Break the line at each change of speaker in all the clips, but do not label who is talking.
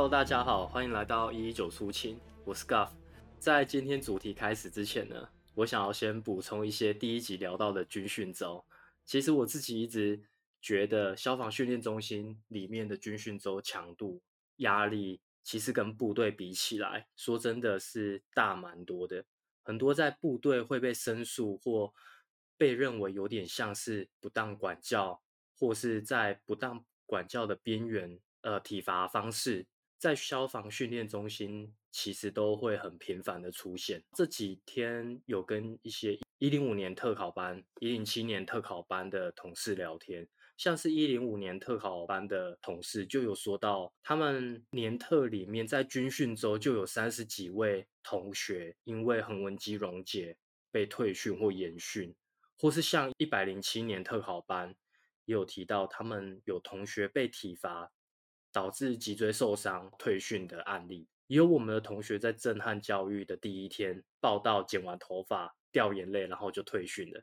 Hello，大家好，欢迎来到一一九出勤，我是 Guff。在今天主题开始之前呢，我想要先补充一些第一集聊到的军训周。其实我自己一直觉得消防训练中心里面的军训周强度、压力，其实跟部队比起来，说真的是大蛮多的。很多在部队会被申诉或被认为有点像是不当管教，或是在不当管教的边缘，呃，体罚方式。在消防训练中心，其实都会很频繁的出现。这几天有跟一些一零五年特考班、一零七年特考班的同事聊天，像是一零五年特考班的同事就有说到，他们年特里面在军训周就有三十几位同学因为横纹肌溶解被退训或延训，或是像一百零七年特考班也有提到，他们有同学被体罚。导致脊椎受伤退训的案例，也有我们的同学在震撼教育的第一天报道剪完头发掉眼泪，然后就退训了。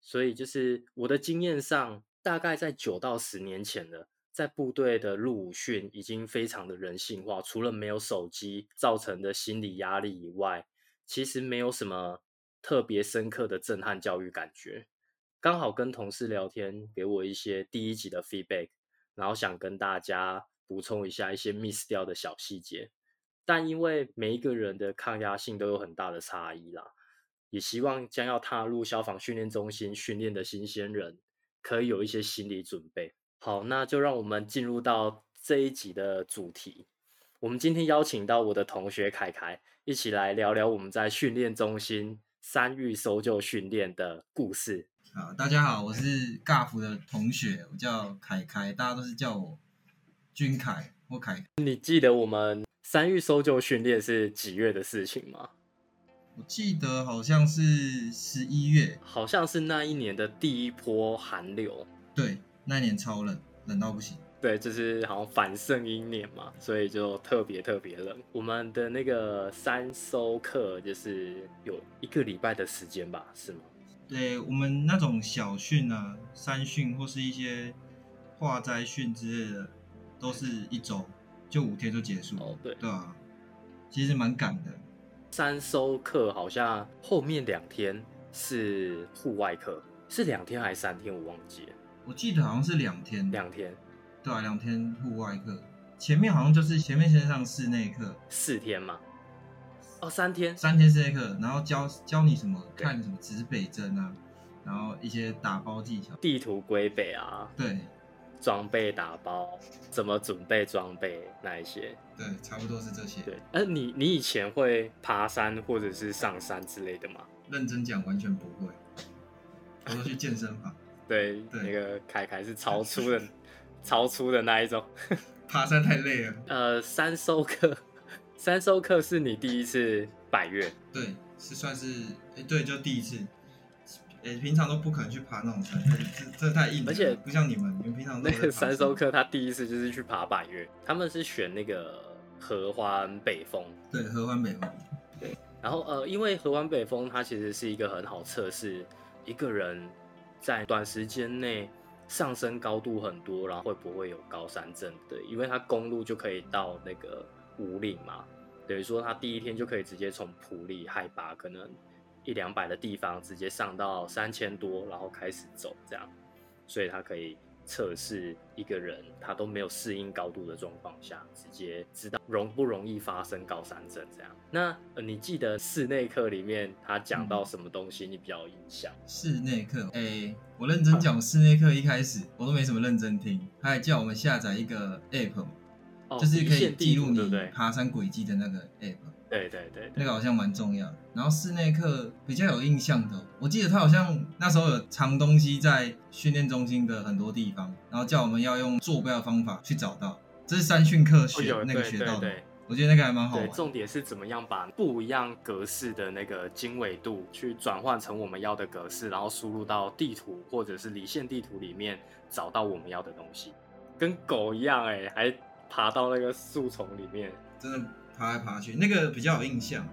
所以就是我的经验上，大概在九到十年前了，在部队的入伍训已经非常的人性化，除了没有手机造成的心理压力以外，其实没有什么特别深刻的震撼教育感觉。刚好跟同事聊天，给我一些第一集的 feedback，然后想跟大家。补充一下一些 miss 掉的小细节，但因为每一个人的抗压性都有很大的差异啦，也希望将要踏入消防训练中心训练的新鲜人可以有一些心理准备。好，那就让我们进入到这一集的主题。我们今天邀请到我的同学凯凯，一起来聊聊我们在训练中心三育搜救训练的故事。
好，大家好，我是尬福的同学，我叫凯凯，大家都是叫我。军凯或凯，
你记得我们三育搜救训练是几月的事情吗？
我记得好像是十一月，
好像是那一年的第一波寒流。
对，那一年超冷，冷到不行。
对，就是好像反圣阴年嘛，所以就特别特别冷。我们的那个三收课就是有一个礼拜的时间吧，是吗？
对，我们那种小训啊，三训或是一些化灾训之类的。都是一周，就五天就结束。
哦，对，
对啊，其实蛮赶的。
三收课好像后面两天是户外课，是两天还是三天？我忘记了。
我记得好像是两天。
两天。
对啊，两天户外课。前面好像就是前面先上室内课，
四天嘛。哦，三天。
三天室内课，然后教教你什么，看什么指北针啊，然后一些打包技巧，
地图归北啊。
对。
装备打包，怎么准备装备那一些？
对，差不多是这些。
对，哎，你你以前会爬山或者是上山之类的吗？
认真讲，完全不会。我都去健身房。
对，那个凯凯是超 粗的，超粗的那一种。
爬山太累了。
呃，三收课，三收课是你第一次百越？
对，是算是，哎，对，就第一次。诶，平常都不可能去爬那种山，这这太硬了。
而且
不像你们，你们平常那
个三收客，他第一次就是去爬百岳，他们是选那个合欢北峰。
对，合欢北峰。
对，然后呃，因为合欢北峰它其实是一个很好测试一个人在短时间内上升高度很多，然后会不会有高山症对，因为它公路就可以到那个五岭嘛，等于说他第一天就可以直接从普里海拔可能。一两百的地方直接上到三千多，然后开始走这样，所以它可以测试一个人他都没有适应高度的状况下，直接知道容不容易发生高山症这样。那你记得室内课里面他讲到什么东西你比较有印象？
室内课，哎，我认真讲，室内课一开始我都没什么认真听，他还叫我们下载一个 app，就是可以记录你爬山轨迹的那个 app。
对对对，
那个好像蛮重要。然后室内课比较有印象的，我记得他好像那时候有藏东西在训练中心的很多地方，然后叫我们要用坐标的方法去找到。这是三训课学那个学到的，我觉得那个还蛮好玩。
重点是怎么样把不一样格式的那个经纬度去转换成我们要的格式，然后输入到地图或者是离线地图里面找到我们要的东西，跟狗一样哎，还爬到那个树丛里面，
真的。爬来爬去，那个比较有印象。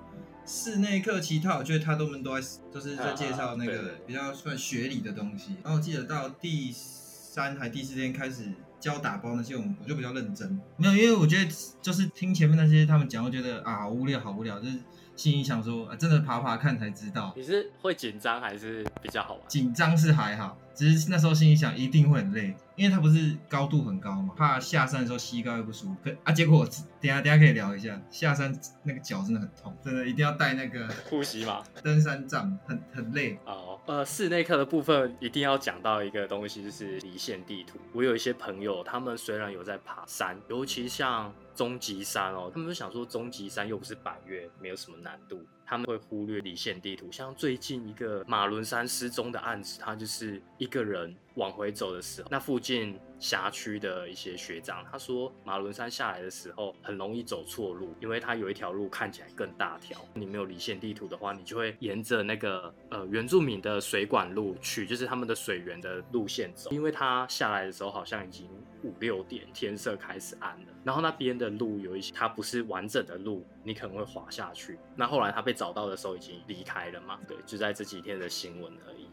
室内课其他，我觉得他都们都在，都是在介绍那个比较算学理的东西。然后我记得到第三还第四天开始教打包那些，我们我就比较认真。没有，因为我觉得就是听前面那些他们讲，我觉得啊好无聊，好无聊，就是心里想说，啊、真的爬爬看才知道。
你是会紧张还是比较好玩？
紧张是还好，只是那时候心里想一定会很累，因为它不是高度很高嘛，怕下山的时候膝盖会不舒服。可啊，结果我等下等下可以聊一下，下山那个脚真的很痛，真的一定要带那个
护膝吗？
登山杖，很很累。
哦，呃，室内课的部分一定要讲到一个东西，就是离线地图。我有一些朋友，他们虽然有在爬山，尤其像终极山哦，他们就想说终极山又不是百越，没有什么难度，他们会忽略离线地图。像最近一个马伦山失踪的案子，他就是一个人往回走的时候，那附近辖区的一些学长他说，马伦山下来的时候很容易走错路，因为它有一条路看起来更大条。你没有离线地图的话，你就会沿着那个呃原住民的水管路去，就是他们的水源的路线走。因为他下来的时候好像已经五六点，天色开始暗了，然后那边的路有一些它不是完整的路，你可能会滑下去。那后来他被找到的时候已经离开了嘛？对，就在这几天的新闻而已。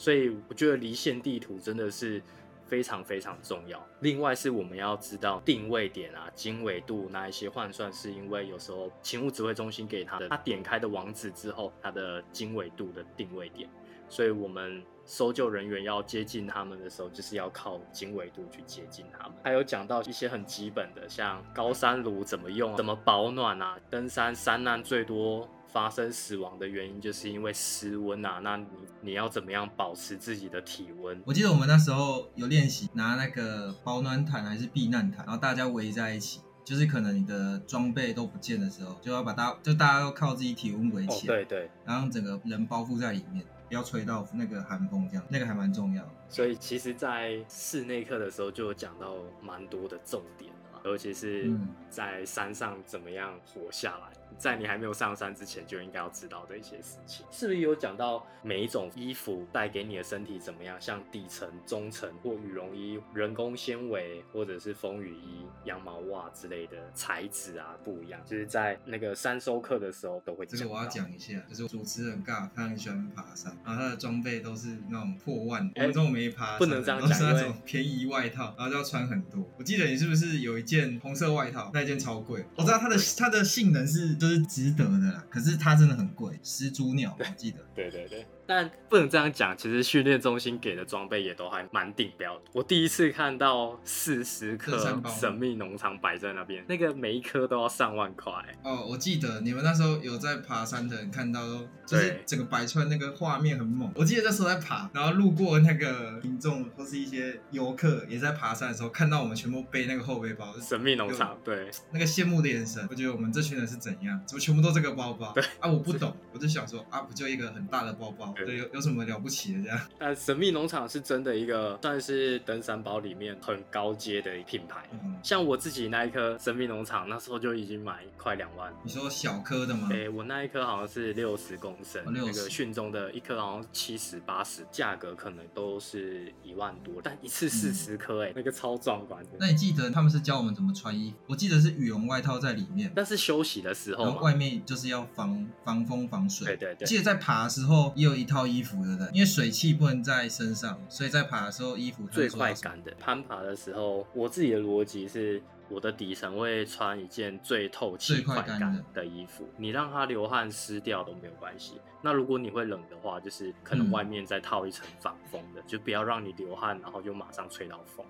所以我觉得离线地图真的是非常非常重要。另外是我们要知道定位点啊、经纬度那一些换算，是因为有时候勤务指挥中心给他的，他点开的网址之后，它的经纬度的定位点，所以我们搜救人员要接近他们的时候，就是要靠经纬度去接近他们。还有讲到一些很基本的，像高山炉怎么用、怎么保暖啊，登山山难最多。发生死亡的原因就是因为失温啊，那你你要怎么样保持自己的体温？
我记得我们那时候有练习拿那个保暖毯还是避难毯，然后大家围在一起，就是可能你的装备都不见的时候，就要把大就大家都靠自己体温围
哦，
起来，
对对，
然后整个人包覆在里面，不要吹到那个寒风，这样那个还蛮重要的。
所以其实，在室内课的时候就有讲到蛮多的重点啊尤其是
嗯
在山上怎么样活下来，在你还没有上山之前就应该要知道的一些事情，是不是有讲到每一种衣服带给你的身体怎么样？像底层、中层或羽绒衣、人工纤维或者是风雨衣、羊毛袜之类的材质啊不一样，就是在那个山收课的时候都会
这个我要讲一下，就是主持人尬，他很喜欢爬山，然后他的装备都是那种破万，我
哎
们这种没爬
不能这样
都是那种便宜外套，然后就要穿很多。我记得你是不是有一件红色外套，那件超贵？我知道它的它的性能是就是值得的啦，可是它真的很贵，始祖鸟，我记得。
对对对，但不能这样讲。其实训练中心给的装备也都还蛮顶标的。我第一次看到四十颗
登山包
神秘农场摆在那边，那个每一颗都要上万块。
哦，我记得你们那时候有在爬山的人看到都，就是
对
整个摆出来那个画面很猛。我记得那时候在爬，然后路过那个民众或是一些游客也在爬山的时候，看到我们全部背那个后背包，
神秘农场，对，
那个羡慕的眼神，我觉得我们这群人是怎样？怎么全部都这个包包？
对
啊，我不懂，我就想说啊，不就一个很大的包包，
对
对，有有什么了不起的这样？
但神秘农场是真的一个算是登山包里面很高阶的品牌。
嗯，
像我自己那一颗神秘农场，那时候就已经买快两万。
你说小颗的吗？
对、我那一颗好像是六十公升，
哦
那
60
个训中的一颗好像七十八十，价格可能都是一万多，但一次四十颗，哎，那个超壮观的。
那你记得他们是教我们怎么穿衣服？我记得是羽绒外套在里面，
但是休息的时候，
然后外面就是要防防风防水。
对对对
记得在爬的时候也有一套衣服，对不对？因为水汽不能在身上，所以在爬的时候衣服
最快干的。攀爬的时候，我自己的逻辑是，我的底层会穿一件最透气、
最快
快干
干的
的衣服，你让它流汗湿掉都没有关系。那如果你会冷的话，就是可能
嗯
外面再套一层防风的，就不要让你流汗，然后就马上吹到风。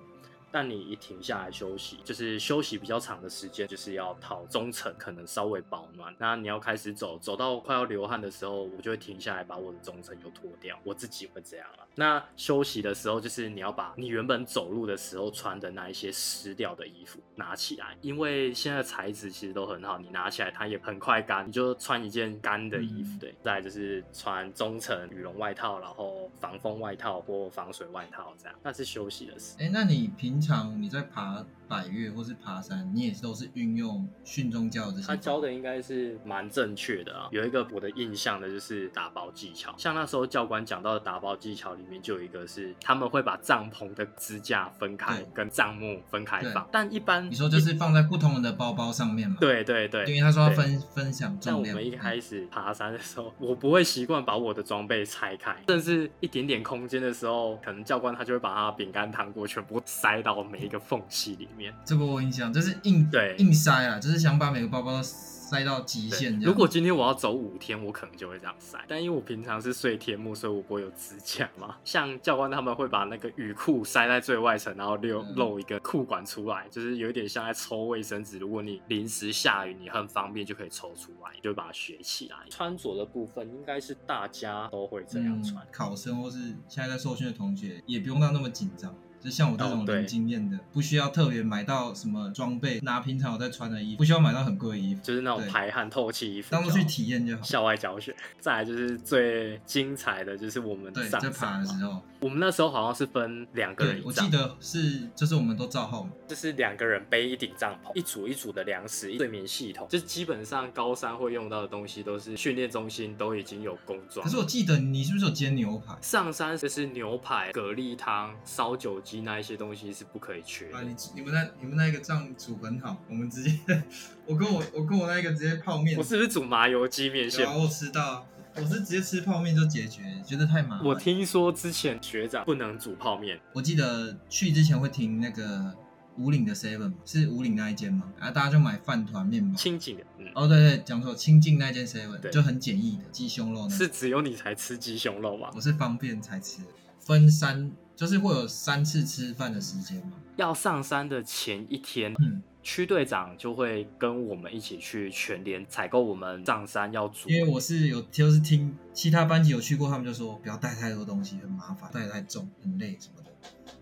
但你一停下来休息，就是休息比较长的时间，就是要套中层，可能稍微保暖。那你要开始走，走到快要流汗的时候，我就会停下来，把我的中层又脱掉。我自己会这样啊。那休息的时候，就是你要把你原本走路的时候穿的那一些湿掉的衣服拿起来，因为现在材质其实都很好，你拿起来它也很快干，你就穿一件干的衣服。对，再就是穿中层羽绒外套，然后防风外套或防水外套这样。那是休息的时。
哎，那你平常你在爬百越或是爬山，你也是都是运用训中教的这些？
他教的应该是蛮正确的啊。有一个我的印象的就是打包技巧，像那时候教官讲到的打包技巧里面就有一个是他们会把帐篷的支架分开，跟帐幕分开
对
放。但一般
你说就是放在不同人的包包上面嘛？，
对对对，
因为他说要分分享
像我
重量。
们一开始爬山的时候，我不会习惯把我的装备拆开，甚至一点点空间的时候，可能教官他就会把他饼干糖果全部塞到每一个缝隙里面。
这个我印象，就是硬
对
硬塞啊，就是想把每个包包都塞到极限。
如果今天我要走五天，我可能就会这样塞。但因为我平常是睡天幕，所以我不会有指甲嘛。像教官他们会把那个雨裤塞在最外层，然后露
嗯
露一个裤管出来，就是有一点像在抽卫生纸。如果你临时下雨，你很方便就可以抽出来，就把它学起来。穿着的部分应该是大家都会这样穿
嗯。考生或是现在在受训的同学，也不用到那么紧张。就像我这种零经验的，不需要特别买到什么装备，拿平常我在穿的衣服，不需要买到很贵的衣服，
就是那种排汗透气衣服，
当做去体验就好。
校外教学。再来就是最精彩的，就是我们
对，
上
在爬
山。
的时候，
我们那时候好像是分两个人
我记得是就是我们都照号嘛，
就是两个人背一顶帐篷，一组一组的粮食、睡眠系统，就是基本上高三会用到的东西，都是训练中心都已经有工装。
可是我记得你是不是有煎牛排？
上山就是牛排、蛤蜊汤、烧酒鸡那一些东西是不可以缺的。
啊，你你们那你们那一个账煮很好，我们直接，我跟我我跟我那一个直接泡面，
我是不是煮麻油鸡面线？
我吃到，我是直接吃泡面就解决，觉得太麻烦。
我听说之前学长不能煮泡面，
我记得去之前会停那个五岭的 Seven，是五岭那一间嘛，然后大家就买饭团面包。
清静的，嗯，
哦，对对，讲错，清境那间 Seven
对
就很简易的鸡胸肉那，
是只有你才吃鸡胸肉吧？
我是方便才吃，分三就是会有三次吃饭的时间嘛。
要上山的前一天，
嗯，
区队长就会跟我们一起去全联采购我们上山要煮。
因为我是有就是听其他班级有去过，他们就说不要带太多东西，很麻烦，带太重很累什么的。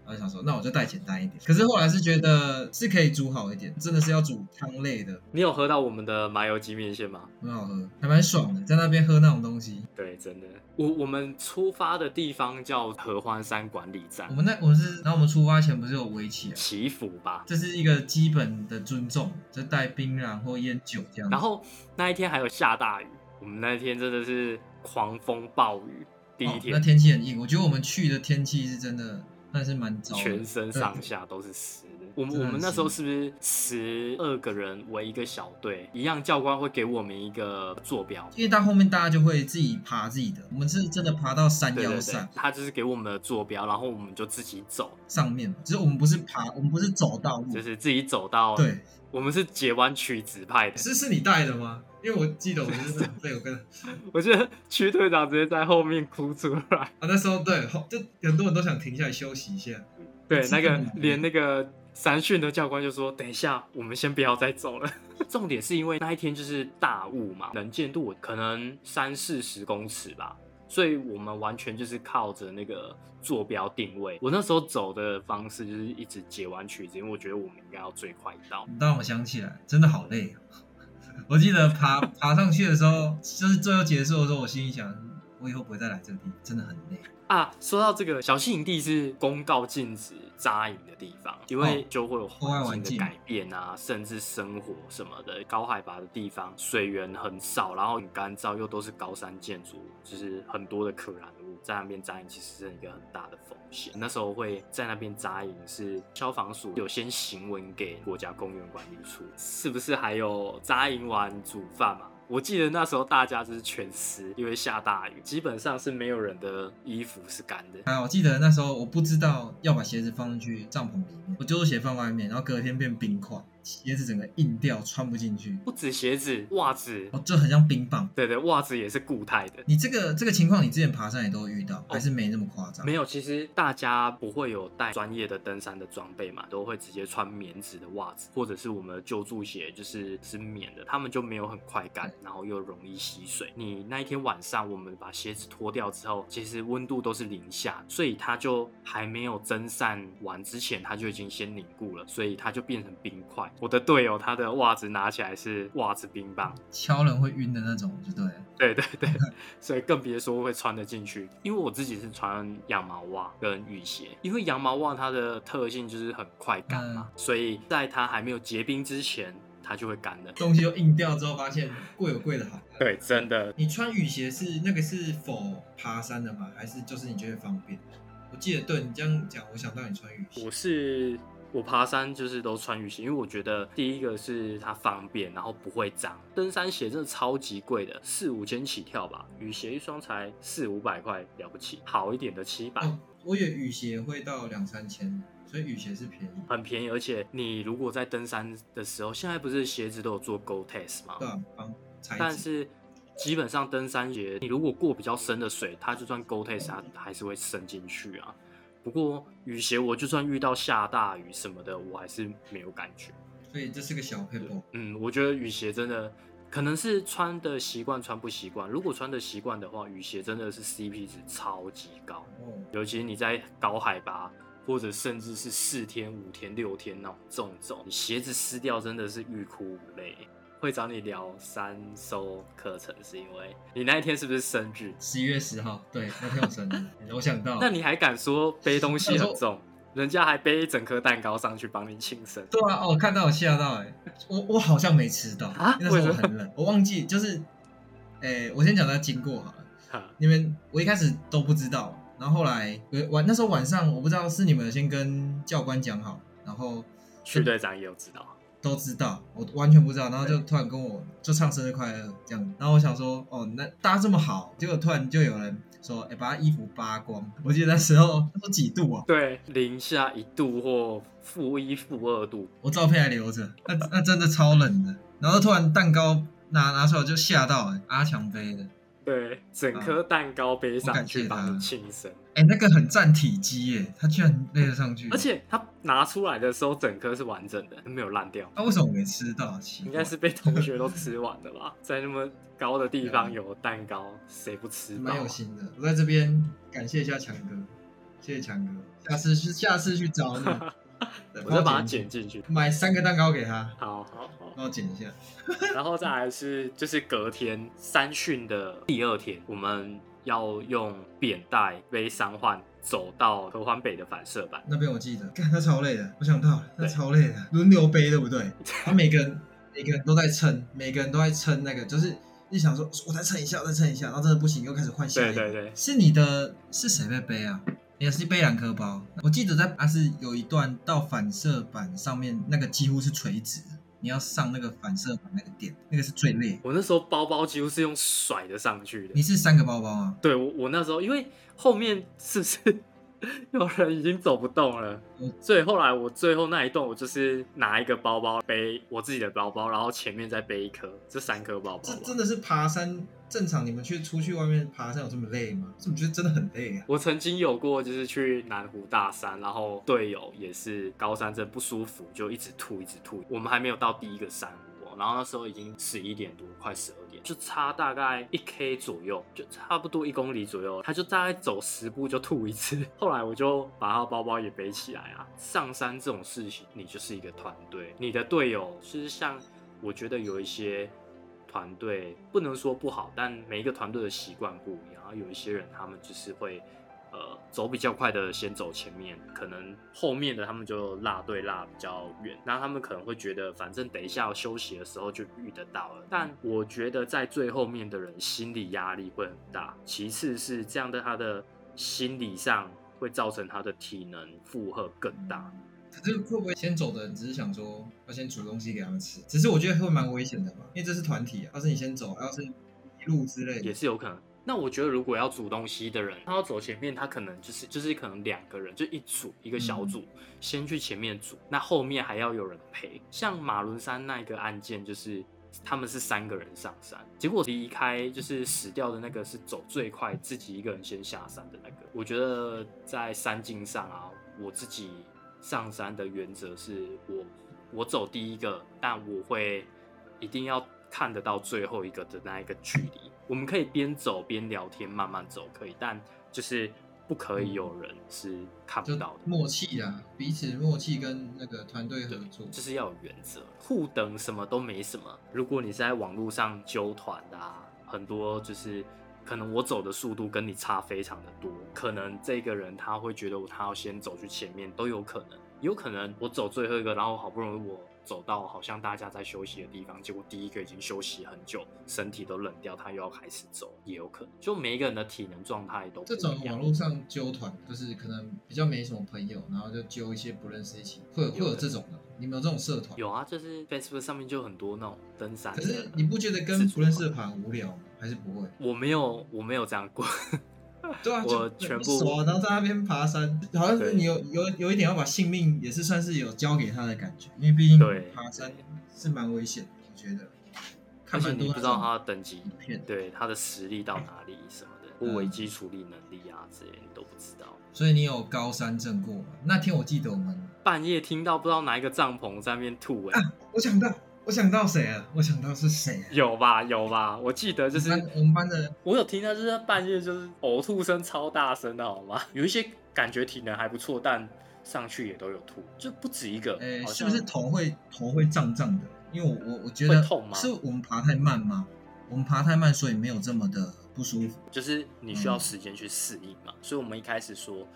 我就想说，那我就带简单一点。可是后来是觉得是可以煮好一点，真的是要煮汤类的，
你有喝到我们的麻油鸡面线吗？
很好喝，还蛮爽的，在那边喝那种东西。
对，真的。我我们出发的地方叫合欢山管理站
我，们那我是，然后我们出发前不是有围起来，
祈福吧。
这是一个基本的尊重，就带槟榔或烟酒这样。
然后那一天还有下大雨，我们那一天真的是狂风暴雨。第一
哦那
天、
天气很硬，我觉得我们去的天气是真的，但是蛮糟的，
全身上下都是湿的。我们我们那时候是不是十二个人为一个小队？一样教官会给我们一个坐标，
因为到后面大家就会自己爬自己的，我们是真的爬到山
对对对
腰上，
他就是给我们的坐标，然后我们就自己走，
上面嘛，只是我们不是爬，我们不是走道路，
就是自己走到。，
对，
我们是截弯曲直派的。
是是你带的吗？因为我记得我就是被我跟啊，
我觉得区队长直接在后面哭出来啊。
那时候对，后就很多人都想停下来休息一下，
对，那个连那个三训的教官就说：“等一下，我们先不要再走了。”重点是因为那一天就是大雾嘛，能见度可能三四十公尺吧，所以我们完全就是靠着那个坐标定位。我那时候走的方式就是一直截完曲子，因为我觉得我们应该要最快到。
你让我想起来，真的好累、哦。我记得爬爬上去的时候，就是最后结束的时候，我心里想，我以后不会再来这个地方，真的很累。
啊，说到这个小溪营地是公告禁止扎营的地方，因为
哦
就会有
户外环境
的改变啊，甚至生活什么的。高海拔的地方水源很少，然后很干燥，又都是高山建筑，就是很多的可燃物，在那边扎营其实是一个很大的风险。那时候会在那边扎营，是消防署有先行文给国家公园管理处，是不是还有扎营完煮饭嘛？我记得那时候大家就是全湿，因为下大雨，基本上是没有人的衣服是干的。
啊，我记得那时候我不知道要把鞋子放进去帐篷里面，我丢鞋放外面，然后隔天变冰块，鞋子整个硬掉，穿不进去，
不止鞋子，袜子，
哦，就很像冰棒。
对对，袜子也是固态的。
你这个这个情况，你之前爬山也都会遇到，还是没那么夸张？
没有，其实大家不会有带专业的登山的装备嘛，都会直接穿棉质的袜子，或者是我们的救助鞋，就是是棉的，他们就没有很快干，然后又容易吸水。你那一天晚上我们把鞋子脱掉之后，其实温度都是零下，所以它就还没有蒸散完之前，它就已经先凝固了，所以它就变成冰块。我的队友他的袜子拿起来是袜子冰棒，
敲人会晕的那种，就对了。
对对对，所以更别说会穿得进去。因为我自己是穿羊毛袜跟雨鞋，因为羊毛袜它的特性就是很快干嘛，所以在它还没有结冰之前，它就会干的。
东西又硬掉之后，发现贵有贵的好。
对，真的。
你穿雨鞋是那个是否爬山的吗？还是就是你觉得方便？我记得对你这样讲，我想到你穿雨鞋
我。是我爬山就是都穿雨鞋，因为我觉得第一个是它方便，然后不会脏。登山鞋真的超级贵的，四五千起跳吧，雨鞋一双才四五百块，了不起。好一点的七百，
哦，我以为雨鞋会到两三千，所以雨鞋是便宜。
很便宜。而且你如果在登山的时候，现在不是鞋子都有做 Go Test 吗？
对。
但是基本上登山鞋，你如果过比较深的水，它就算 Go Test，它还是会渗进去啊。不过雨鞋，我就算遇到下大雨什么的，我还是没有感觉。
所以这是个小配包。
嗯，我觉得雨鞋真的可能是穿的习惯，穿不习惯。如果穿的习惯的话，雨鞋真的是 CP 值超级高。
哦，
尤其你在高海拔，或者甚至是四天、五天、六天那种重走，你鞋子湿掉真的是欲哭无泪。会找你聊三收课程，是因为你那一天是不是生日？
十一月十号，对，那天我生日，我想到。
那你还敢说背东西很重？人家还背一整颗蛋糕上去帮你庆生。
对啊，哦，看到我吓到哎，我我好像没吃到啊，那时候很冷，我忘记就是，哎，我先讲它经过好了。你们我一开始都不知道，然后后来晚那时候晚上我不知道是你们先跟教官讲好，然后
徐队长也有知道。
都知道，我完全不知道，然后就突然跟我就唱生日快乐这样，然后我想说，哦，那大家这么好，结果突然就有人说，哎，把他衣服扒光。我记得那时候都几度啊？
对，零下一度或负一、负二度。
我照片还留着，那那真的超冷的。然后突然蛋糕拿拿出来就吓到，阿强飞的。
对，整颗蛋糕背上去帮你庆生。
哎，那个很占体积耶，他居然背得上去。
而且他拿出来的时候，整颗是完整的，没有烂掉。
那为什么我没吃到？
应该是被同学都吃完了吧？在那么高的地方有蛋糕，谁不吃？
蛮有心的。我在这边感谢一下强哥，谢谢强哥。下次是下次去找你。
我再把它剪进去，
买三个蛋糕给他。
好好好，
帮我剪一下。
然后再来是，就是隔天三训的第二天，我们要用扁带背三换走到合欢北的反射板
那边。我记得，看他超累的，我想到了，他超累的，轮流背对不对？他每个人每个人都在撑，每个人都在撑那个，就是一想说，我再撑一下，再撑一下，然后真的不行，又开始换下
一个。对对对，
是你的，是谁在背啊？也是背两颗包，我记得在阿是有一段到反射板上面，那个几乎是垂直，你要上那个反射板那个点，那个是最累。
我那时候包包几乎是用甩的上去的。
你是三个包包啊？
对，我我那时候因为后面是不是？有人已经走不动了，所以后来我最后那一段，我就是拿一个包包背我自己的包包，然后前面再背一颗，这三颗包包。
这真的是爬山正常？你们去出去外面爬山有这么累吗？怎么觉得真的很累啊？
我曾经有过，就是去南湖大山，然后队友也是高山症不舒服，就一直吐一直吐。我们还没有到第一个山。然后那时候已经十一点多，快十二点，就差大概一 k 左右，就差不多一公里左右。他就大概走十步就吐一次。后来我就把他包包也背起来啊。上山这种事情，你就是一个团队，你的队友其实像我觉得有一些团队不能说不好，但每一个团队的习惯不一样。有一些人他们就是会。呃，走比较快的先走前面，可能后面的他们就落队落比较远，那他们可能会觉得，反正等一下休息的时候就遇得到了。但我觉得在最后面的人心理压力会很大，其次是这样的，他的心理上会造成他的体能负荷更大。
可是会不会先走的人只是想说要先煮东西给他们吃？只是我觉得会蛮危险的嘛，因为这是团体啊，要是你先走，要是一路之类，
也是有可能。那我觉得，如果要煮东西的人，他要走前面，他可能就是就是可能两个人就一组一个小组先去前面煮，那后面还要有人陪。像马伦山那一个案件，就是他们是三个人上山，结果离开就是死掉的那个是走最快，自己一个人先下山的那个。我觉得在山径上啊，我自己上山的原则是我我走第一个，但我会一定要看得到最后一个的那一个距离。我们可以边走边聊天，慢慢走可以，但就是不可以有人是看不到的。
默契啊，彼此默契跟那个团队合作，
就是要有原则。互等什么都没什么。如果你是在网络上揪团的，很多就是可能我走的速度跟你差非常的多，可能这个人他会觉得他要先走去前面都有可能，有可能我走最后一个，然后好不容易我。走到好像大家在休息的地方，结果第一个已经休息很久，身体都冷掉，他又要开始走，也有可能。就每一个人的体能状态都不
这种网络上揪团，就是可能比较没什么朋友，然后就揪一些不认识一起，会有会有这种的。你们有这种社团？
有啊，就是 Facebook 上面就很多那种登山。
可是你不觉得跟不认识的团无聊吗？还是不会？
我没有，我没有这样过。
对啊，
我全部
熟啊然后在那边爬山，好像是你有有有一点要把性命也是算是有交给他的感觉，因为毕竟
对
爬山是蛮危险的，我觉得。
而
看蛮
你不知道他的等级
影片，
对他的实力到哪里什么的，
嗯
或危机处理能力啊之类，你都不知道。
所以你有高山症过吗？那天我记得我们，
半夜听到不知道哪一个帐篷在那边吐、欸，
啊我想到我想到谁了？我想到是谁啊？
有吧有吧？我记得就是
我们班的
我有听到，就是他半夜就是呕吐声超大声的，好吗？有一些感觉体能还不错，但上去也都有吐，就不止一个。
是不是头会头会胀胀的？因为我我我觉得
会痛吗
是我们爬太慢吗？我们爬太慢，所以没有这么的不舒服。
就是你需要时间去适应嘛？所以我们一开始说。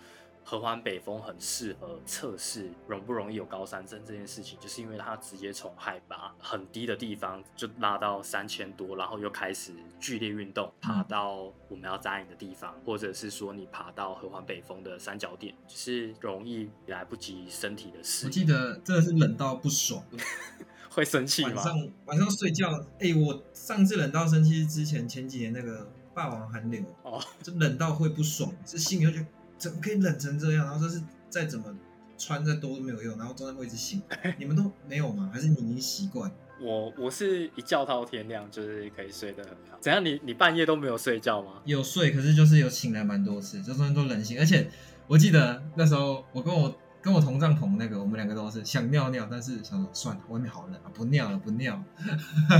合欢北峰很适合测试容不容易有高山症这件事情，就是因为它直接从海拔很低的地方就拉到三千多，然后又开始剧烈运动，爬到我们要扎营的地方，或者是说你爬到合欢北峰的三角点，就是容易来不及身体的适
我
应。
记得真的是冷到不爽，
会生气吗？
晚上晚上睡觉，哎、我上次冷到生气是之前前几年那个霸王寒流，
哦，
就冷到会不爽，这心里就觉得怎么可以冷成这样？然后就是再怎么穿再多都没有用，然后中间会一直醒。你们都没有吗？还是你已经习惯？
我我是一觉到天亮，就是可以睡得很好。怎样？你你半夜都没有睡觉吗？
有睡，可是就是有醒来蛮多次，就中间都冷醒。而且我记得那时候我跟我跟我同帐篷那个，我们两个都是想尿尿，但是想说算了，外面好冷啊，不尿了，不尿。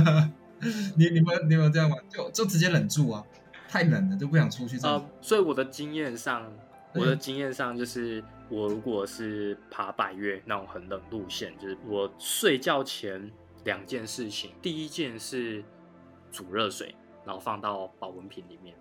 你你们你们有这样吗？就就直接忍住啊，太冷了就不想出去。啊
呃，所以我的经验上，
嗯
我的经验上就是，我如果是爬百越那种很冷路线，就是我睡觉前两件事情，第一件是煮热水，然后放到保温瓶里面，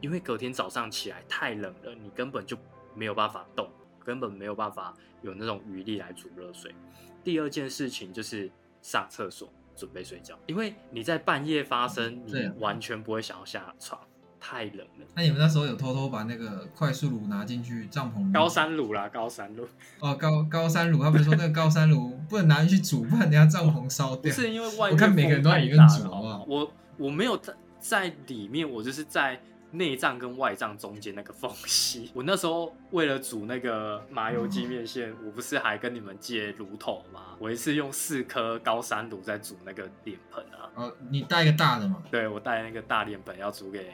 因为隔天早上起来太冷了，你根本就没有办法动，根本没有办法有那种余力来煮热水。第二件事情就是上厕所准备睡觉，因为你在半夜发生，你完全不会想要下床，太冷了。
那你们那时候有偷偷把那个快速炉拿进去帐篷？
高山炉啦，高山炉
哦，高高山炉，他们说那个高山炉 不能拿进去煮，不然等下帐篷烧掉。
不是因为外面
我看每个人都在里面煮好不好
我我没有在在里面，我就是在内脏跟外脏中间那个缝隙。我那时候为了煮那个麻油鸡面线，我不是还跟你们借炉头吗？我一次用四颗高山炉在煮那个脸盆啊。
哦，你带一个大的嘛，
对我带那个大脸盆要煮给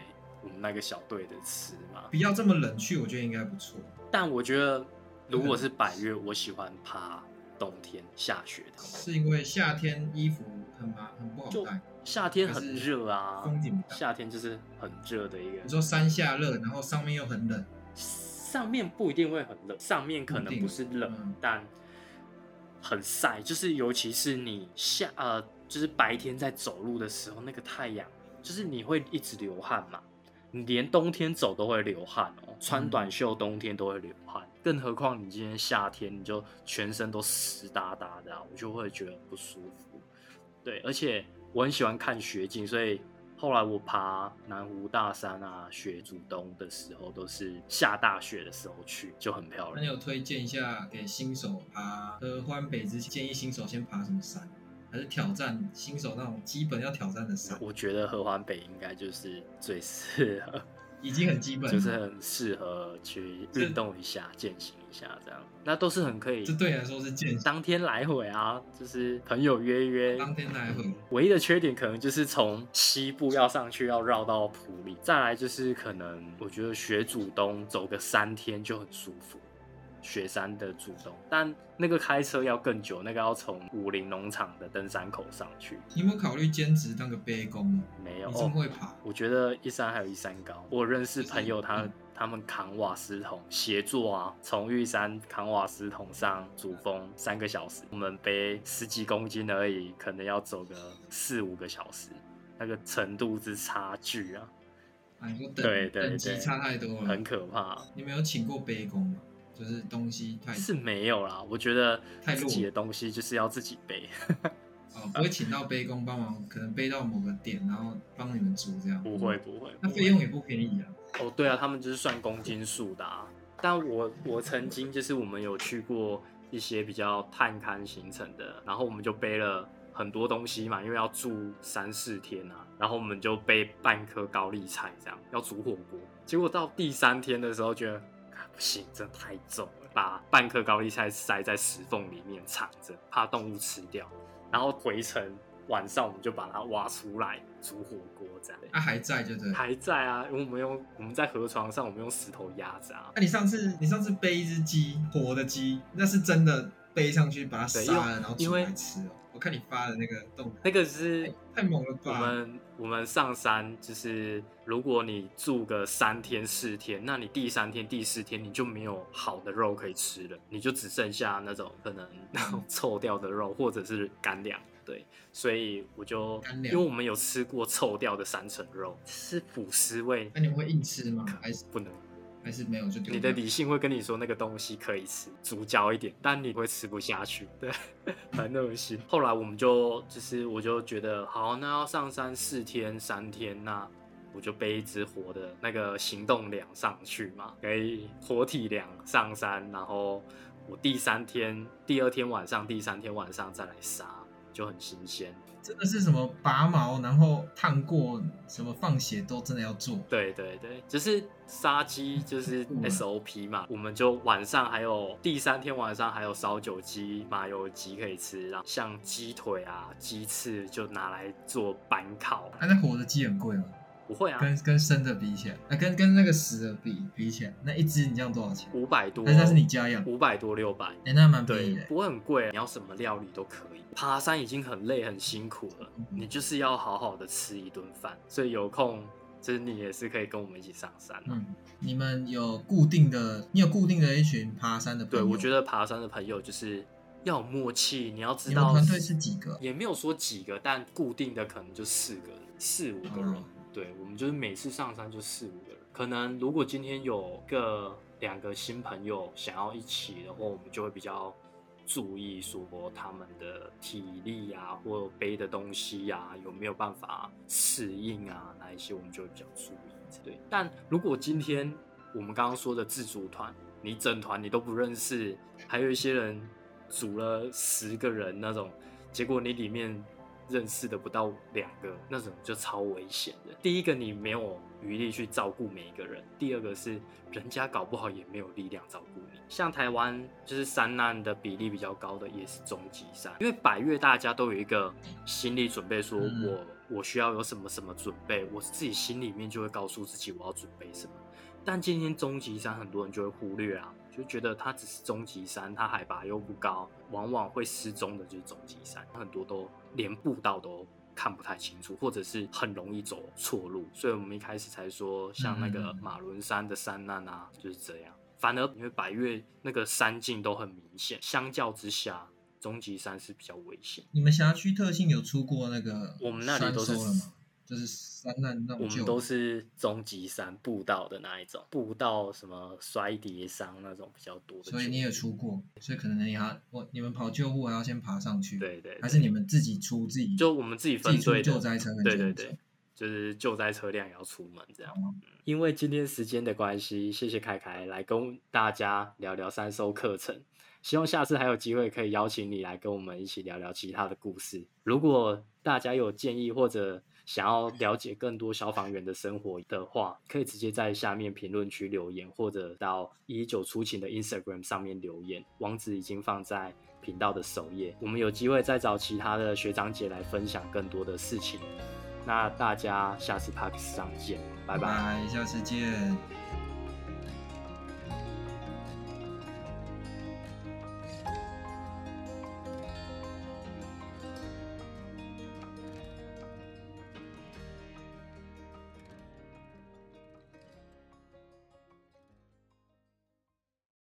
我们那个小队的词嘛。
不要这么冷去，我觉得应该不错。
但我觉得如果是百越，我喜欢爬冬天下雪的。
是因为夏天衣服很麻很不好
就
带。
夏天很热啊，
风景
夏天就是很热的一个
你。说山下热，然后上面又很冷，
上面不一定会很冷，上面可能不是冷，
嗯
但很晒，就是尤其是你下呃，就是白天在走路的时候，那个太阳，就是你会一直流汗嘛，你连冬天走都会流汗哦，穿短袖冬天都会流汗，更何况你今天夏天你就全身都湿哒哒的啊、我就会觉得很不舒服。对，而且我很喜欢看雪景，所以后来我爬南湖大山啊、雪主东的时候，都是下大雪的时候去，就很漂亮。
那你有推荐一下给新手爬合欢北之前，建议新手先爬什么山？还是挑战新手那种基本要挑战的山？
我觉得合欢北应该就是最适合，
已经很基本，
就是很适合去运动一下、践行一下这样。那都是很可以
这对你来说是健行。
当天来回啊，就是朋友约约。
当天来回，
唯一的缺点可能就是从西部要上去要绕到普里，再来就是可能我觉得雪主东走个三天就很舒服，雪山的主东，但那个开车要更久，那个要从武林农场的登山口上去，
你有没有考虑兼职当个背工？
没有。
你这么会爬，
我觉得一山还有一山高。我认识朋友他，
嗯
他们扛瓦斯桶协作啊，从玉山扛瓦斯桶上主峰三个小时，我们背十几公斤而已，可能要走个四五个小时，那个程度之差距啊，
啊，你说等
对对
等级
对
差太多了
很。可怕。
你没有请过背工吗？就是东西太
是没有啦。我觉得
太弱
自己的东西就是要自己背，
哦，不会请到背工帮忙，可能背到某个点，然后帮你们煮这样。
不会。不会。
那费用也不便宜啊。
哦，对啊，他们就是算公斤数的啊。但我我曾经就是我们有去过一些比较探勘行程的，然后我们就背了很多东西嘛，因为要住三四天啊，然后我们就背半颗高丽菜这样要煮火锅。结果到第三天的时候，觉得啊不行，真的太重了，把半颗高丽菜塞在石缝里面藏着，怕动物吃掉。然后回程晚上我们就把它挖出来煮火锅这样。
啊，还在就对。
还在啊，因为我们用我们在河床上，我们用石头压着啊。
那、你上次你上次背一只鸡，活的鸡，那是真的背上去把它
对
杀了，然后煮来吃哦。我看你发的那个动，
那个是
太猛了吧
我
吧！
们我们上山，就是如果你住个三天四天，那你第三天第四天你就没有好的肉可以吃了，你就只剩下那种可能 那种臭掉的肉或者是干粮。对，所以我就因为我们有吃过臭掉的三层肉，是腐尸味
那，你会硬吃吗？还是
不能。
还是没有就丢
你的理性会跟你说那个东西可以吃，煮焦一点，但你会吃不下去，对，很恶心。后来我们就就是我就觉得好，那要上山四天三天，那我就背一只活的那个行动粮上去嘛，可以活体粮上山，然后我第三天、第二天晚上、第三天晚上再来杀，就很新鲜。
真的是什么拔毛，然后烫过，什么放血都真的要做。
对对对，只是杀鸡就是 SOP 嘛，我们就晚上还有第三天晚上还有烧酒鸡、麻油鸡可以吃，然后像鸡腿啊、鸡翅就拿来做板烤。
啊，那活的鸡很贵吗？
不会啊，
跟跟生的比起来，啊，跟跟那个死的比比起来，那一只你这样多少钱？
五百多，
但是那是你家养，
五百多六百，
哎、那蛮便
对
宜的，。
不会很贵，你要什么料理都可以。爬山已经很累很辛苦了，
嗯
你就是要好好的吃一顿饭，所以有空就是你也是可以跟我们一起上山、啊。
嗯，你们有固定的，你有固定的一群爬山的朋
对，
友？
我觉得爬山的朋友就是要有默契，你要知道
团队是几个？
也没有说几个，但固定的可能就四个人，四五个人。
哦
对，我们就是每次上山就四五个人。可能如果今天有个两个新朋友想要一起的话，我们就会比较注意说他们的体力啊，或背的东西呀、有没有办法适应啊，那一些我们就会比较注意。对，但如果今天我们刚刚说的自主团，你整团你都不认识，还有一些人组了十个人那种，结果你里面认识的不到两个，那种就超危险的。第一个，你没有余力去照顾每一个人；第二个是，人家搞不好也没有力量照顾你。像台湾就是山难的比例比较高的，也是终极山，因为百越大家都有一个心理准备，说
嗯
我我需要有什么什么准备，我自己心里面就会告诉自己我要准备什么。但今天终极山很多人就会忽略啊，就觉得它只是终极山，它海拔又不高，往往会失踪的就是终极山，很多都连步道都看不太清楚，或者是很容易走错路。所以我们一开始才说，像那个
嗯
马伦山的山难啊，就是这样。反而因为百越那个山径都很明显，相较之下，终极山是比较危险。
你们辖区特性有出过那个
我们那里都是？
就是山难那
我们都是终极山步道的那一种，步道什么摔跌伤那种比较多的。
所以你也出过，所以可能你还我你们跑救护还要先爬上去，
对对对
还是你们自己出自己
就我们自己
出
分队的
救灾车跟
对对对就是救灾车辆也要出门这样。
哦
因为今天时间的关系，谢谢凯凯来跟大家聊聊三收课程。希望下次还有机会可以邀请你来跟我们一起聊聊其他的故事。如果大家有建议或者想要了解更多消防员的生活的话，可以直接在下面评论区留言，或者到一九出勤的 Instagram 上面留言，网址已经放在频道的首页。我们有机会再找其他的学长姐来分享更多的事情。那大家下次 p a r k 上见，拜拜
拜拜，下次见。